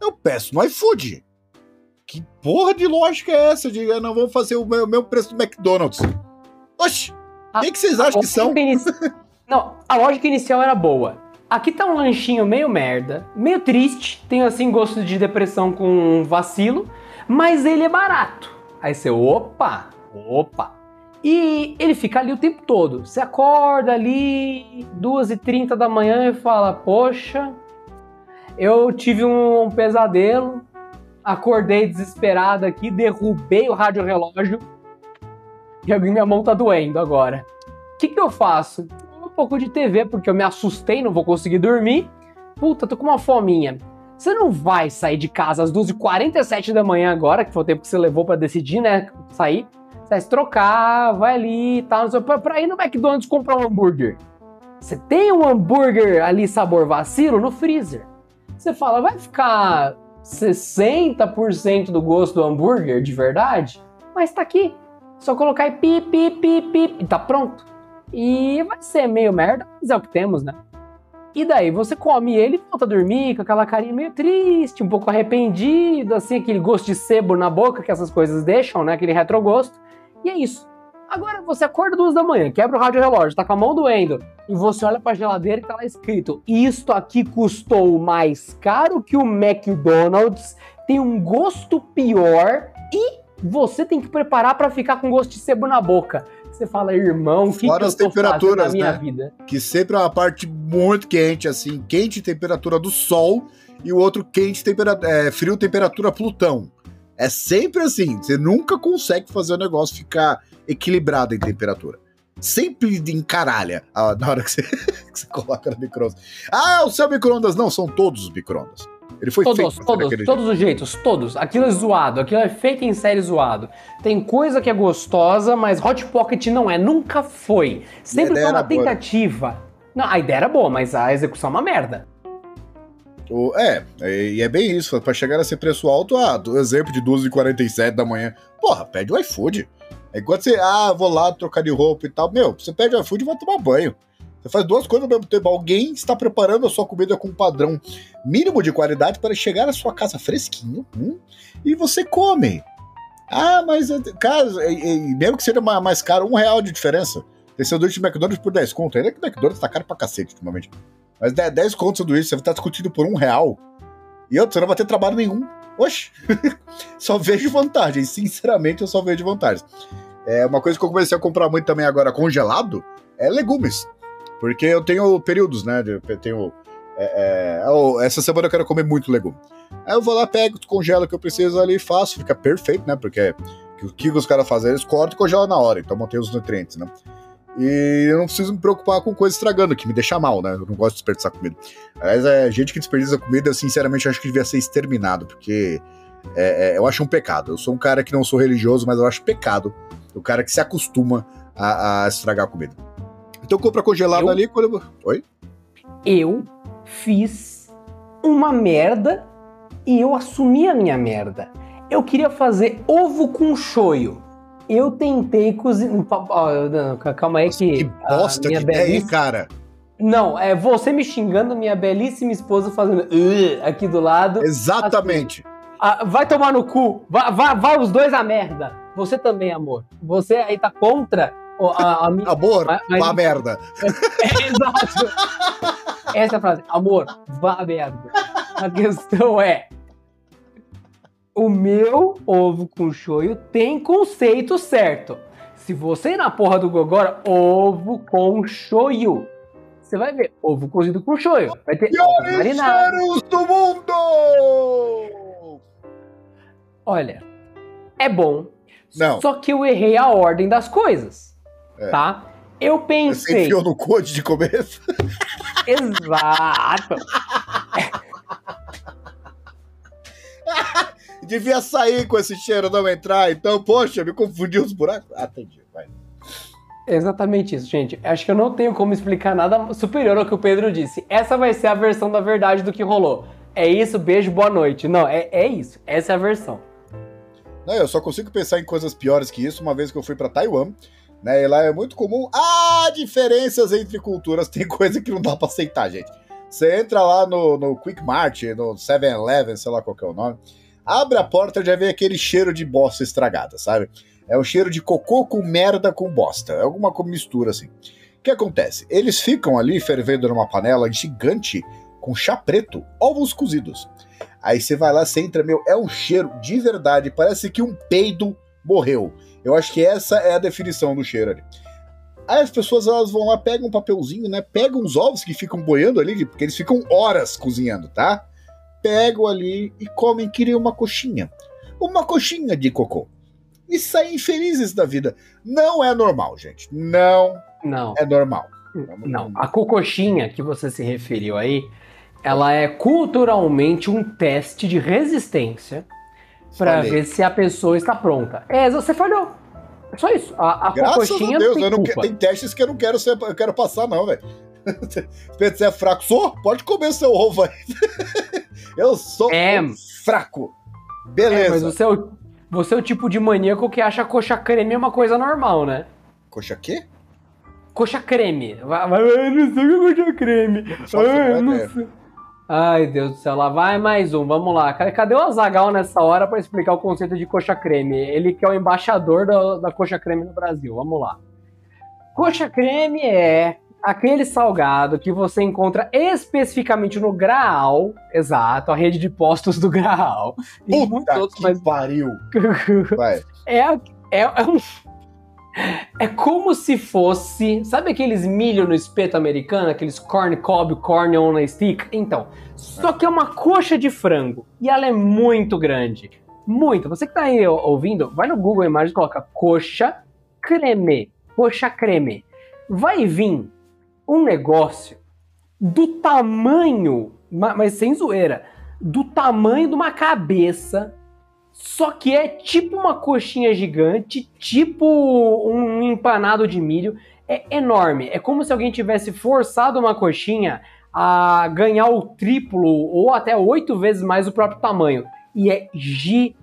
Eu peço no iFood. Que porra de lógica é essa? De não vamos fazer o mesmo preço do McDonald's. Oxi! O que, vocês acham que são? Não, a lógica inicial era boa. Aqui tá um lanchinho meio merda, meio triste, tem assim gosto de depressão com vacilo, mas ele é barato. Aí você, opa, opa. E ele fica ali o tempo todo. Você acorda ali, 2h30 da manhã e fala, poxa, eu tive um pesadelo, acordei desesperado aqui, derrubei o rádio relógio e minha mão tá doendo agora. O que, que eu faço? Pouco de TV porque eu me assustei, não vou conseguir dormir. Puta, tô com uma fominha. Você não vai sair de casa às 12h47 da manhã agora, que foi o tempo que você levou para decidir, né? Sair. Você vai se trocar, vai ali e tal, pra, pra ir no McDonald's comprar um hambúrguer. Você tem um hambúrguer ali sabor vacilo no freezer. Você fala, vai ficar 60% do gosto do hambúrguer de verdade? Mas tá aqui. Só colocar e pi, pi, pi, pi, e tá pronto. E vai ser meio merda, mas é o que temos, né? E daí você come ele e volta a dormir com aquela carinha meio triste, um pouco arrependido, assim, aquele gosto de sebo na boca que essas coisas deixam, né? Aquele retrogosto. E é isso. Agora você acorda duas da manhã, quebra o rádio relógio, tá com a mão doendo, e você olha pra geladeira e tá lá escrito: Isto aqui custou mais caro que o McDonald's, tem um gosto pior e você tem que preparar para ficar com gosto de sebo na boca você fala, irmão, o que, Fora que as temperaturas, na minha né? vida? Que sempre é uma parte muito quente, assim, quente temperatura do Sol e o outro quente temperatura, é, frio temperatura Plutão. É sempre assim, você nunca consegue fazer o negócio ficar equilibrado em temperatura. Sempre encaralha na hora que você, que você coloca no micro-ondas. Ah, o seu micro-ondas não, são todos os micro-ondas. Ele foi todos, feito todos, todos os jeitos, todos. Aquilo é zoado, aquilo é feito em série zoado. Tem coisa que é gostosa, mas Hot Pocket não é, nunca foi. Sempre foi uma era boa. tentativa. Não, a ideia era boa, mas a execução é uma merda. O- é, e é bem isso. Pra chegar a ser preço alto, ah, do exemplo de 12h47 da manhã. Porra, pede o iFood. É Enquanto você, ah, vou lá trocar de roupa e tal. Meu, você pede o iFood e vai tomar banho. Você faz duas coisas ao mesmo tempo. Alguém está preparando a sua comida com um padrão mínimo de qualidade para chegar à sua casa fresquinho hum, e você come. Ah, mas, eh, cara, e- e mesmo que seja ma- mais caro, um real de diferença. Tem sanduíche de McDonald's por 10 conto. Ainda que o McDonald's tá caro pra cacete ultimamente. Mas 10, 10 conto sanduíche, você estar discutindo por um real. E outro, você não vai ter trabalho nenhum. Oxe, só vejo vantagem. Sinceramente, eu só vejo vantagens. É, uma coisa que eu comecei a comprar muito também agora congelado é legumes. Porque eu tenho períodos, né? Eu tenho. é, é, essa semana eu quero comer muito legume. Aí eu vou lá, pego, congelo o que eu preciso ali, faço, fica perfeito, né? Porque o que os caras fazem? Eles cortam e congelam na hora, então mantém os nutrientes, né? E eu não preciso me preocupar com coisa estragando, que me deixa mal, né? Eu não gosto de desperdiçar comida. Aliás, é, gente que desperdiça comida, eu sinceramente acho que devia ser exterminado, porque é, é, eu acho um pecado. Eu sou um cara que não sou religioso, mas eu acho pecado o cara que se acostuma a, a estragar a comida. Então compra congelado Eu? ali quando eu... Oi? Eu fiz uma merda e eu assumi a minha merda. Eu queria fazer ovo com shoyu. Eu tentei cozinhar. Calma aí que. Que bosta a minha de ideia, belíssima- cara? Não, é você me xingando, minha belíssima esposa fazendo aqui do lado. Exatamente. Ah, vai tomar no cu. Vai, vai, vai os dois a merda. Você também, amor. Você aí tá contra a, a. Amor, Mas- mas- vá merda. É, exato. Essa é a frase. Amor, vá merda. A questão é. O meu ovo com shoyu tem conceito certo. Se você ir na porra do Gogora, ovo com shoyu. Você vai ver ovo cozido com shoyu. Vai ter Piores cheiros do mundo! Olha, é bom. Não. Só que eu errei a ordem das coisas. É. Tá? Eu Você pensei. enfiou no code de começo? Exato. Devia sair com esse cheiro não entrar, então, poxa, me confundiu os buracos. Ah, entendi, vai. Exatamente isso, gente. Acho que eu não tenho como explicar nada superior ao que o Pedro disse. Essa vai ser a versão da verdade do que rolou. É isso, beijo, boa noite. Não, é, é isso. Essa é a versão. Não, eu só consigo pensar em coisas piores que isso, uma vez que eu fui pra Taiwan, né? E lá é muito comum. Ah, diferenças entre culturas. Tem coisa que não dá pra aceitar, gente. Você entra lá no, no Quick Mart, no 7-Eleven, sei lá qual que é o nome. Abre a porta já vem aquele cheiro de bosta estragada, sabe? É um cheiro de cocô com merda com bosta. É alguma mistura assim. O que acontece? Eles ficam ali fervendo numa panela gigante com chá preto, ovos cozidos. Aí você vai lá, você entra, meu, é um cheiro de verdade, parece que um peido morreu. Eu acho que essa é a definição do cheiro ali. Aí as pessoas elas vão lá, pegam um papelzinho, né? Pegam os ovos que ficam boiando ali, porque eles ficam horas cozinhando, tá? Pegam ali e comem, criam uma coxinha. Uma coxinha de cocô. E saem felizes da vida. Não é normal, gente. Não Não, é normal. não. A cocochinha que você se referiu aí, ela é culturalmente um teste de resistência pra Falei. ver se a pessoa está pronta. É, você falhou. É só isso. A, a Graças a Deus, não tem eu não que- tem testes que eu não quero ser, eu quero passar, não, velho. Pedro, você é fraco? Sou? Pode comer seu ovo aí. eu sou É. um fraco. É, Beleza. mas você é, o, você é o tipo de maníaco que acha coxa creme uma coisa normal, né? Coxa quê? Coxa creme. Vai, vai, eu não sei o que é coxa creme. faço Ai, ideia. eu não sei. Ai, Deus do céu, lá vai mais um, vamos lá. Cadê- o Azagal nessa hora pra explicar o conceito de coxa creme? Ele que é o embaixador da, da coxa creme no Brasil, vamos lá. Coxa creme é aquele salgado que você encontra especificamente no Graal, exato, a rede de postos do Graal. E Puta muitos outros, que mas pariu. É, é, é um. É como se fosse. Sabe aqueles milho no espeto americano? Aqueles corn cob, corn on a stick? Então. Só que é uma coxa de frango. E ela é muito grande. Muito. Você que tá aí ouvindo, vai no Google Imagens e coloca coxa creme. Coxa creme. Vai vir um negócio do tamanho, ma- mas sem zoeira, do tamanho de uma cabeça, só que é tipo uma coxinha gigante, tipo um empanado de milho. É enorme. É como se alguém tivesse forçado uma coxinha a ganhar o triplo ou até oito vezes mais o próprio tamanho. E é gigantesco.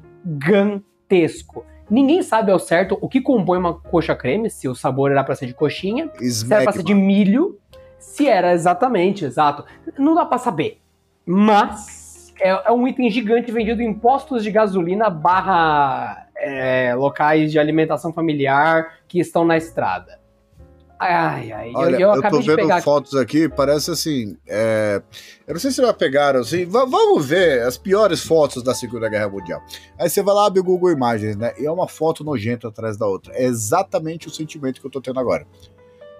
Ninguém sabe ao certo o que compõe uma coxa creme, se o sabor era para ser de coxinha, se era pra ser de milho, se era exatamente, exato. Não dá para saber. Mas é, é, um item gigante vendido em postos de gasolina barra é, locais de alimentação familiar que estão na estrada. Ai, ai, Olha, eu, eu, eu tô vendo fotos aqui, parece assim. É... Eu não sei se já pegaram assim. V vamos ver as piores fotos da Segunda Guerra Mundial. Aí você vai lá, abre o Google Imagens, né? E é uma foto nojenta atrás da outra. É exatamente o sentimento que eu tô tendo agora.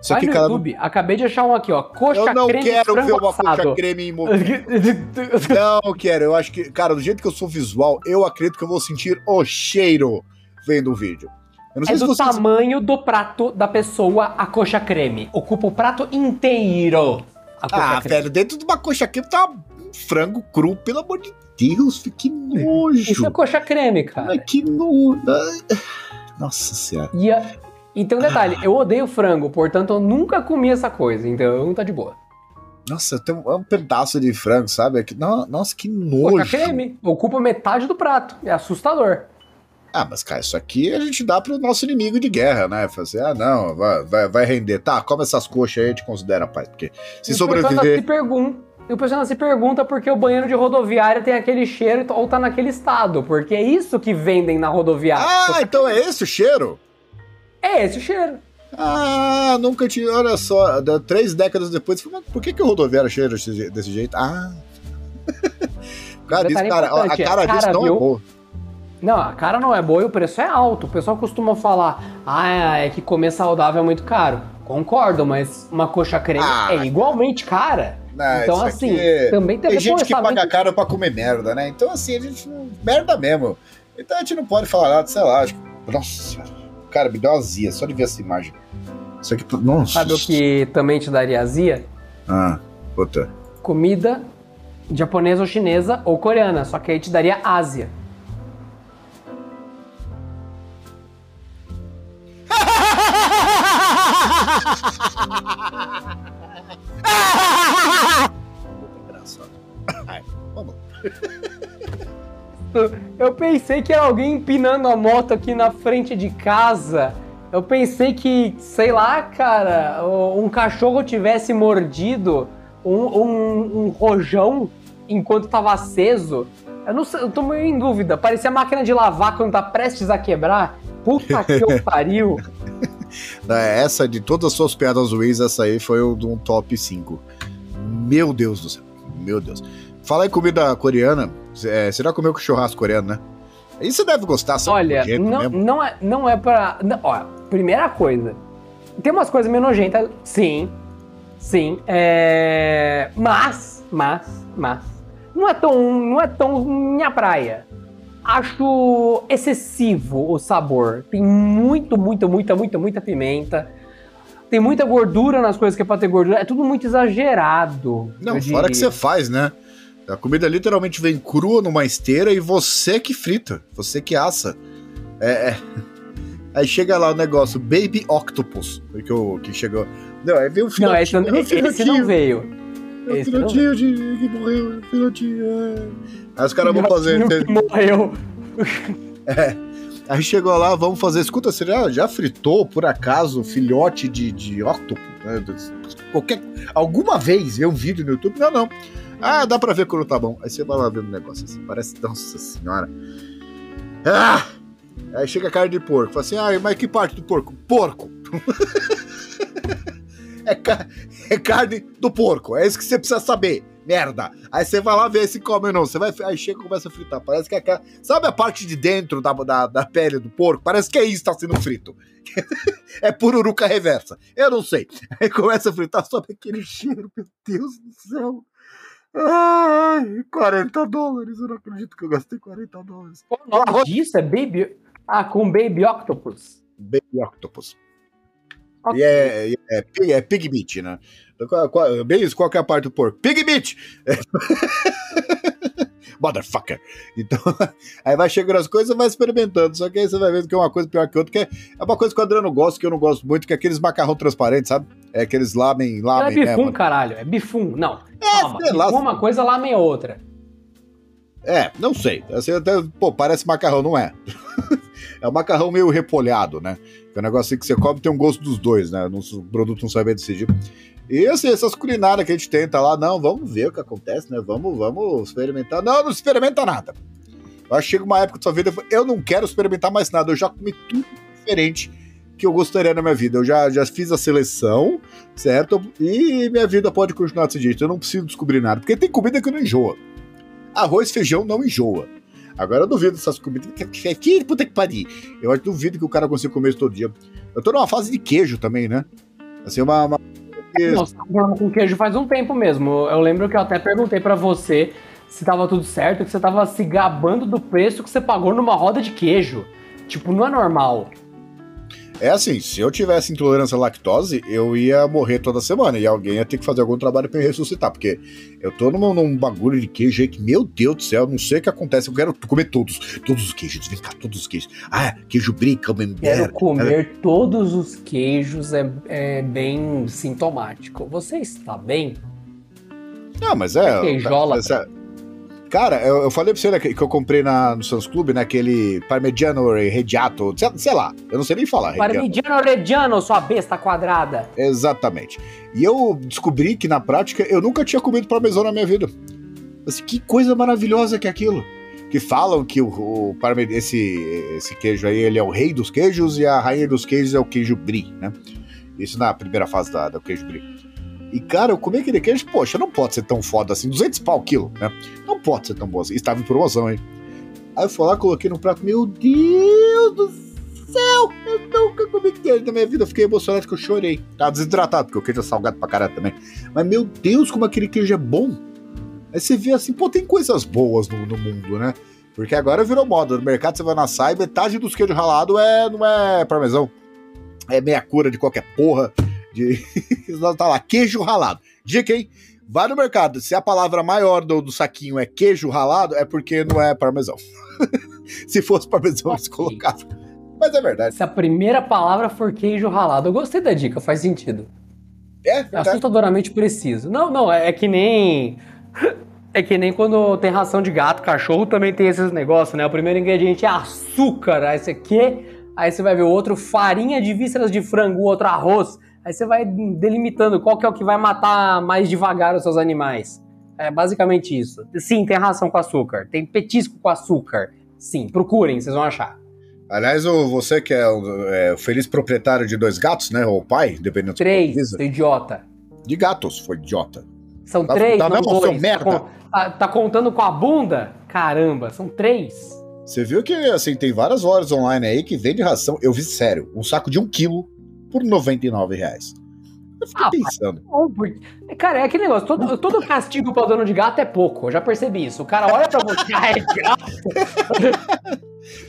Isso aqui, no cara, YouTube, não... acabei de achar um aqui, ó. Coxa creme. Eu não creme quero ver uma assado. coxa creme em Não quero. Eu acho que, cara, do jeito que eu sou visual, eu acredito que eu vou sentir o cheiro vendo o vídeo é do vocês... tamanho do prato da pessoa a coxa creme. Ocupa o prato inteiro. ah, creme. velho, dentro de uma coxa creme tá um frango cru, pelo amor de Deus, que nojo. Isso é coxa creme, cara. Ai, que nojo. Nossa senhora. E a... E um detalhe, eu odeio frango, portanto eu nunca comi essa coisa, então tá de boa. Nossa, tem um, um pedaço de frango, sabe? Nossa, que nojo. Coxa creme, ocupa metade do prato, é assustador. Ah, mas cara, isso aqui a gente dá pro nosso inimigo de guerra, né? Fazer, ah, não, vai, vai, vai render. Tá, come essas coxas aí, a gente considera paz. Porque se e sobreviver. Se pergunta, e o pessoal se pergunta por que o banheiro de rodoviária tem aquele cheiro ou tá naquele estado. Porque é isso que vendem na rodoviária. Ah, então é esse o cheiro? É esse o cheiro. Ah, nunca tinha. Olha só, três décadas depois, por que, que o rodoviário cheira desse, jeito? Ah. cara, disso, cara, a cara, cara disso não é boa. Não, a cara não é boa e o preço é alto. O pessoal costuma falar, ah, é que comer saudável é muito caro. Concordo, mas uma coxa creme ah, é igualmente cara. Não, então, assim, aqui... também tem, tem gente que paga caro pra comer merda, né? Então, assim, a gente. Merda mesmo. Então a gente não pode falar nada, sei lá. Acho que... Nossa, cara, me deu azia só de ver essa imagem. Isso aqui. Nossa. Sabe o que também te daria azia? Ah, puta. Comida japonesa ou chinesa ou coreana, só que aí te daria Ásia. Eu pensei que era alguém empinando a moto aqui na frente de casa. Eu pensei que, sei lá, cara, um cachorro tivesse mordido um, um, um rojão enquanto estava aceso. Eu não sei, eu tô meio em dúvida. Parecia máquina de lavar quando tá prestes a quebrar. Puta que eu pariu. Essa de todas as suas piadas ruins, essa aí foi um top 5. Meu Deus do céu. Meu Deus. Fala em comida coreana. É, você já comeu com churrasco coreano, né? Aí você deve gostar, sabe? Olha, não, não, é, não é pra. Não, ó, primeira coisa. Tem umas coisas meio nojentas, sim. Sim. É, mas, mas, mas. Não é tão. Não é tão minha praia acho excessivo o sabor. Tem muito, muita, muita, muita, muita pimenta. Tem muita gordura nas coisas que é pra ter gordura. É tudo muito exagerado. Não, fora que você faz, né? A comida literalmente vem crua numa esteira e você que frita, você que assa. É, é. Aí chega lá o negócio Baby Octopus, que, eu, que chegou. Não, aí veio o filhotinho. Não, esse, não, filhotinho, esse não veio. É o filhotinho de, que morreu, filhotinho. É. Aí os caras vão fazer. Morreu. É. Aí chegou lá, vamos fazer. Escuta, você já, já fritou, por acaso, filhote de, de octopus? Né? Qualquer, alguma vez ver um vídeo no YouTube? Não, não. Ah, dá pra ver quando tá bom. Aí você vai lá vendo o negócio assim. Parece. Nossa senhora. Ah! Aí chega a carne de porco. Fala assim, ah, mas que parte do porco? Porco! é, ca... é carne do porco. É isso que você precisa saber merda. Aí você vai lá ver se come ou não. Você vai, aí chega e começa a fritar. Parece que é aquela. Sabe a parte de dentro da, da, da pele do porco? Parece que é isso que tá sendo frito. é pururuca reversa. Eu não sei. Aí começa a fritar, sobe aquele cheiro, meu Deus do céu. Ai, 40 dólares. Eu não acredito que eu gastei 40 dólares. O nome disso é Baby. Ah, com Baby Octopus. Baby Octopus. Okay. E é, é, é, é pig meat, né? Qual, qual, bem isso, qual que é a parte do porco? Pig meat! motherfucker. Então, aí vai chegando as coisas e vai experimentando. Só que aí você vai vendo que é uma coisa pior que outra, que é, é uma coisa que o Adriano gosta, que eu não gosto muito, que é aqueles macarrão transparentes, sabe? É aqueles lamen, Não é lamen bifum, mesmo. caralho. É bifum. Não. É, Calma. sei lá. Bifum é uma coisa, lamen é outra. É, não sei. Assim, até, pô, parece macarrão, não é. é um macarrão meio repolhado, né? Que é um negócio assim que você come tem um gosto dos dois, né? Não- O produto não sabe decidir. E assim, essas culinárias que a gente tenta lá, não, vamos ver o que acontece, né? Vamos, vamos experimentar. Não, não experimenta nada. Eu acho que chega uma época da sua vida, eu não quero experimentar mais nada. Eu já comi tudo diferente que eu gostaria na minha vida. Eu já, já fiz a seleção, certo? E minha vida pode continuar desse jeito. Eu não preciso descobrir nada. Porque tem comida que não enjoa. Arroz feijão não enjoa. Agora eu duvido dessas comidas. Que, puta que pariu. Eu duvido que o cara consiga comer isso todo dia. Eu tô numa fase de queijo também, né? Assim, uma. uma... Nossa, tá falando com queijo faz um tempo mesmo. Eu lembro que eu até perguntei pra você se tava tudo certo, que você tava se gabando do preço que você pagou numa roda de queijo. Tipo, não é normal. É assim, se eu tivesse intolerância à lactose, eu ia morrer toda semana e alguém ia ter que fazer algum trabalho pra me ressuscitar, porque eu tô num, num bagulho de queijo aí que, meu Deus do céu, eu não sei o que acontece, eu quero comer todos, todos os queijos, vem cá, todos os queijos. Ah, queijo brie, Quero camembert. comer todos os queijos, é, é bem sintomático. Você está bem? Não, mas é. Queijola. mas é- Cara, eu, eu falei pra você né, que, que eu comprei na, no Sans Club, né? Aquele Parmigiano Reggiato, sei, sei lá, eu não sei nem falar. Parmigiano Reggiano, sua besta quadrada. Exatamente. E eu descobri que na prática eu nunca tinha comido parmesão na minha vida. Assim, que coisa maravilhosa que é aquilo. Que falam que o, o parme, esse, esse queijo aí ele é o rei dos queijos e a rainha dos queijos é o queijo brie, né? Isso na primeira fase da, do queijo brie. E cara, eu comi aquele queijo, poxa, não pode ser tão foda assim, 200 pau o quilo, né? Não pode ser tão bom assim. Estava em promoção, hein? Aí eu fui lá, coloquei no prato, meu Deus do céu, eu nunca comi queijo na minha vida. Fiquei emocionado que eu chorei. Tava desidratado, porque o queijo é salgado pra caralho também. Mas, meu Deus, como aquele queijo é bom. Aí você vê assim, pô, tem coisas boas no, no mundo, né? Porque agora virou moda. No mercado você vai na saia, metade dos queijos ralados é, não é parmesão. É meia cura de qualquer porra. De... tá lá, queijo ralado. Dica, hein? Vai no mercado. Se a palavra maior do, do saquinho é queijo ralado, é porque não é parmesão. Se fosse parmesão, eles colocavam. Mas é verdade. Se a primeira palavra for queijo ralado, eu gostei da dica, faz sentido. É, É assustadoramente preciso. Não, não, é, é que nem. É que nem quando tem ração de gato, cachorro também tem esses negócios, né? O primeiro ingrediente é açúcar, aí você quer, aí você vai ver o outro farinha de vísceras de frango, o outro arroz. Aí você vai delimitando qual que é o que vai matar mais devagar os seus animais. É basicamente isso. Sim, tem ração com açúcar, tem petisco com açúcar. Sim, procurem, vocês vão achar. Aliás, você que é o, é o feliz proprietário de dois gatos, né? Ou pai, dependendo do que Três, seu idiota. De gatos, foi idiota. São Tá- três, tá não seu dois. merda? Tá, con- tá- tá contando com a bunda? Caramba, são três. Você viu que, assim, tem várias lojas online aí que vende ração. Eu vi sério, um saco de um quilo por 99 reais. Eu fiquei Ah, pensando. Bom, porque- Cara, é aquele negócio, todo, todo castigo pra dono de gato é pouco, eu já percebi isso. O cara olha pra você, ah, é gato.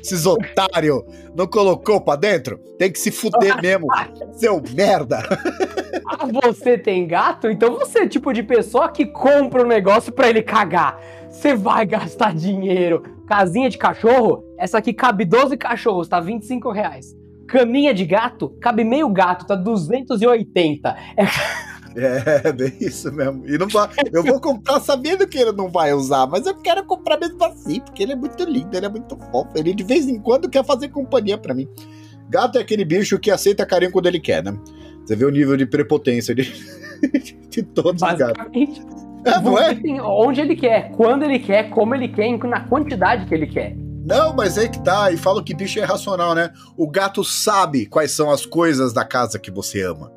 Esses otário não colocou pra dentro? Tem que se fuder mesmo, seu merda. Ah, você tem gato? Então você é tipo de pessoa que compra um negócio pra ele cagar. Você vai gastar dinheiro. Casinha de cachorro, essa aqui cabe 12 cachorros, tá 25 reais. Caminha de gato, cabe meio gato, tá 280. É, bem isso mesmo. E não eu vou comprar sabendo que ele não vai usar, mas eu quero comprar mesmo assim, porque ele é muito lindo, ele é muito fofo. Ele de vez em quando quer fazer companhia pra mim. Gato é aquele bicho que aceita carinho quando ele quer, né? Você vê o nível de prepotência de, de todos os gatos. É, não é? Onde ele quer, quando ele quer, como ele quer, na quantidade que ele quer. Não, mas é que tá. E falam que bicho é irracional, né? O gato sabe quais são as coisas da casa que você ama.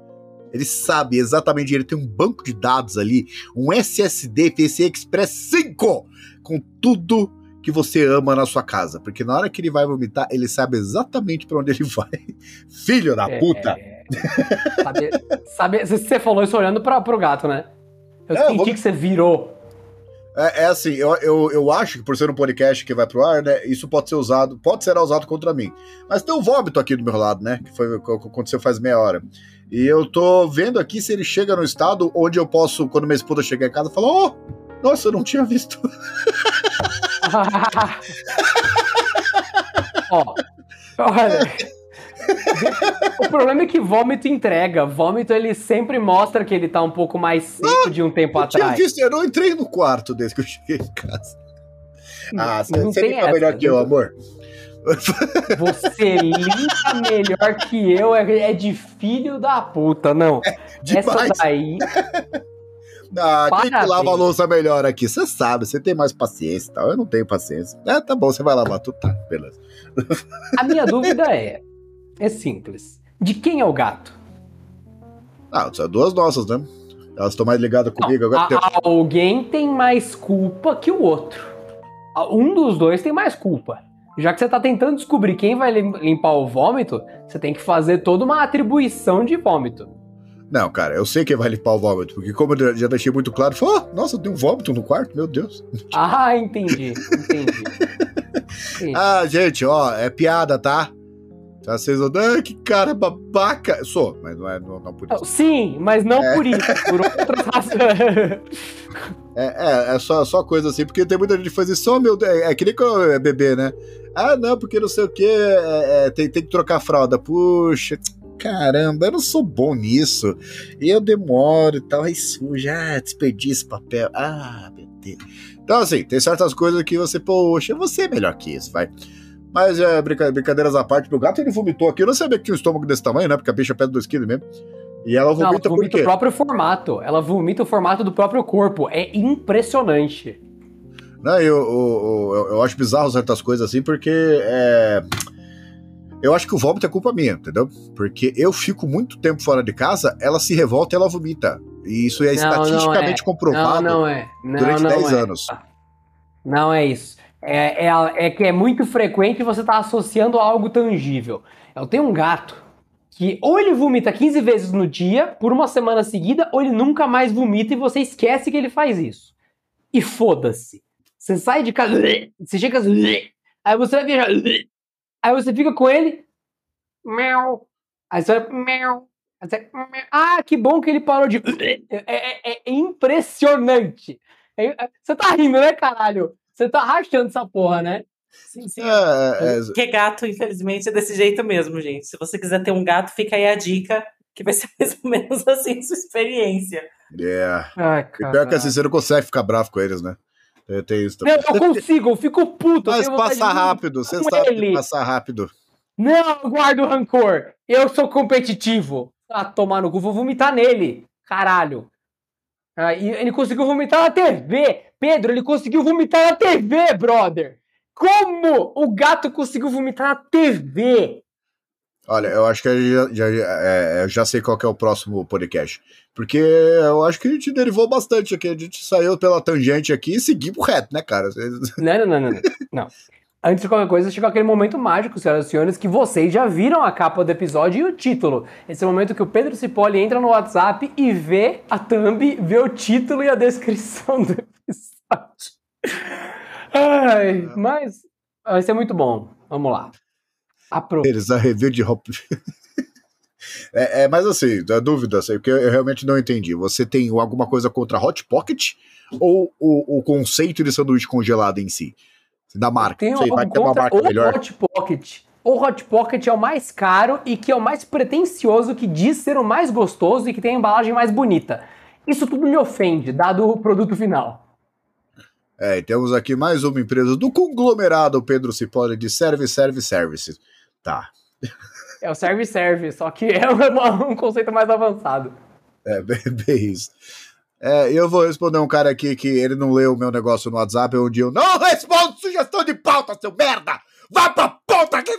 Ele sabe exatamente. Ele tem um banco de dados ali, um SSD PCI Express 5 com tudo que você ama na sua casa. Porque na hora que ele vai vomitar, ele sabe exatamente pra onde ele vai. Filho da É, puta! é. sabe, sabe, você falou isso olhando pra, pro gato, né? Eu É, senti vou- que você virou. É, é assim, eu, eu, eu acho que por ser um podcast que vai pro ar, né, isso pode ser usado, pode ser usado contra mim. Mas tem um vômito aqui do meu lado, né, que foi o que aconteceu faz meia hora. E eu tô vendo aqui se ele chega no estado onde eu posso, quando minha esposa chegar em casa, falar, oh, nossa, eu não tinha visto. Ó, olha. O problema é que vômito entrega. Vômito ele sempre mostra que ele tá um pouco mais seco de um tempo Eu atrás. visto, eu não entrei no quarto desde que eu cheguei em casa. Ah, Não você limpa melhor essa, que eu, amor. Você limpa melhor que eu, é é de filho da puta, não. Essa Demais. daí. Ah, quem que lava a louça melhor aqui? Você sabe, você tem mais paciência e tal. Eu não tenho paciência. É, tá bom, você vai lavar tudo, tá, beleza. A minha dúvida é. É simples. De quem é o gato? Ah, são duas nossas, né? Elas estão mais ligadas comigo agora. A- tem- Alguém tem mais culpa que o outro. Um dos dois tem mais culpa. Já que você tá tentando descobrir quem vai lim- limpar o vômito, você tem que fazer toda uma atribuição de vômito. Não, cara, eu sei quem vai limpar o vômito, porque como eu já deixei muito claro, falou, oh, nossa, tem um vômito no quarto, meu Deus. Ah, entendi. Entendi. Entendi. Ah, gente, ó, é piada, tá? Tá vocês vão, ah, que cara babaca. Eu sou, mas não é não, não por isso. Sim, mas não por isso, por outras razões. É, é, é só, só coisa assim, porque tem muita gente que faz isso, oh, meu Deus, é, é que nem quando é bebê, né? Ah, não, porque não sei o que, tem, tem que trocar a fralda. Puxa, caramba, eu não sou bom nisso. Eu demoro e tal, aí suja, ah, desperdiço papel. Ah, meu Deus. Então, assim, tem certas coisas que você, poxa, você é melhor que isso, vai. Mas, é, brinca- brincadeiras à parte, meu gato ele vomitou aqui. Eu não sabia que tinha um estômago desse tamanho, né? Porque a bicha pesa 2kg mesmo. E ela Não, ela vomita por vomita o quê? próprio formato. Ela vomita o formato do próprio corpo. É impressionante. Não, eu, eu, eu, eu acho bizarro certas coisas assim, porque é, eu acho que o vômito é culpa minha, entendeu? Porque eu fico muito tempo fora de casa, ela se revolta e ela vomita. E isso é Não, não estatisticamente é. comprovado Não, não é. Não, durante não 10 é. anos. Não é isso. É, é, é que é muito frequente você estar associando a algo tangível. Eu tenho um gato que ou ele vomita 15 vezes no dia, por uma semana seguida, ou ele nunca mais vomita e você esquece que ele faz isso. E foda-se. Você sai de casa, você chega, aí você vai viajar, aí você fica com ele, mel, aí você vai, mel. ah, que bom que ele parou de, é, é- é impressionante. É- é- Você tá rindo, né, caralho? Você tá rachando essa porra, né? Sim, sim. É, é, Porque gato, infelizmente, é desse jeito mesmo, gente. Se você quiser ter um gato, fica aí a dica, que vai ser mais ou menos assim sua experiência. é. Ai, E pior que assim, você não consegue ficar bravo com eles, né? Tem, tem isso Não, também. eu consigo, eu fico puto. eu Mas tenho passa rápido, você sabe ele. que passa rápido. Não, eu guardo rancor. Eu sou competitivo. Ah, tomar no cu, vou vomitar nele. Caralho. Ah, e ele conseguiu vomitar na TV. Pedro, ele conseguiu vomitar na TV, brother. Como o gato conseguiu vomitar na TV? Olha, eu acho que eu já, já, é, eu já sei qual é o próximo podcast. Porque eu acho que a gente derivou bastante aqui. A gente saiu pela tangente aqui e seguimos reto, né, cara? Não, não, não, não, não. Antes de qualquer coisa, chegou aquele momento mágico, senhoras e senhores, que vocês já viram a capa do episódio e o título. Esse é o momento que o Pedro Cipolli entra no WhatsApp e vê a thumb, vê o título e a descrição do. Ai, mas vai ser muito bom. Vamos lá. Apro... Eles a review de Hop. é, é, mas assim, a dúvida, assim, porque eu realmente não entendi. Você tem alguma coisa contra Hot Pocket ou o, o conceito de sanduíche congelado em si? Da marca? Tem Não sei, vai algo ter uma marca o melhor. Hot Pocket. O Hot Pocket é o mais caro e que é o mais pretencioso, que diz ser o mais gostoso e que tem a embalagem mais bonita. Isso tudo me ofende, dado o produto final. É, e temos aqui mais uma empresa do conglomerado Pedro Cipolli de Service Service Services. Tá. É o serve serve, só que é um, um conceito mais avançado. É, bem, bem isso. É, eu vou responder um cara aqui que ele não leu o meu negócio no WhatsApp, onde eu não respondo sugestão de pauta, seu merda! Vai pra puta que...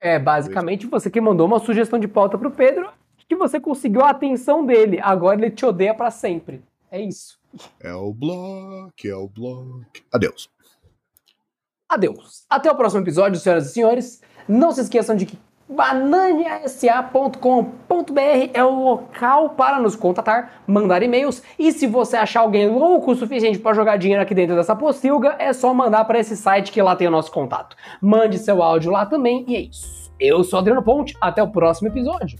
É, basicamente você que mandou uma sugestão de pauta pro Pedro, que você conseguiu a atenção dele. Agora ele te odeia pra sempre. É isso. É o bloco, é o bloco. Adeus. Adeus. Até o próximo episódio, senhoras e senhores. Não se esqueçam de que bananiasa.com.br é o local para nos contatar, mandar e-mails e se você achar alguém louco o suficiente para jogar dinheiro aqui dentro dessa pocilga, é só mandar para esse site que lá tem o nosso contato. Mande seu áudio lá também e é isso. Eu sou Adriano Ponte, até o próximo episódio.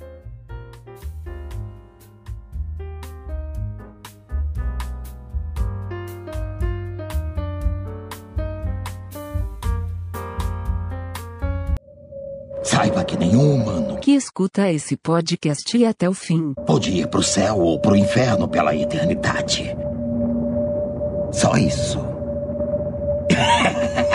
Saiba que nenhum humano que escuta esse podcast até o fim pode ir pro céu ou pro inferno pela eternidade. Só isso.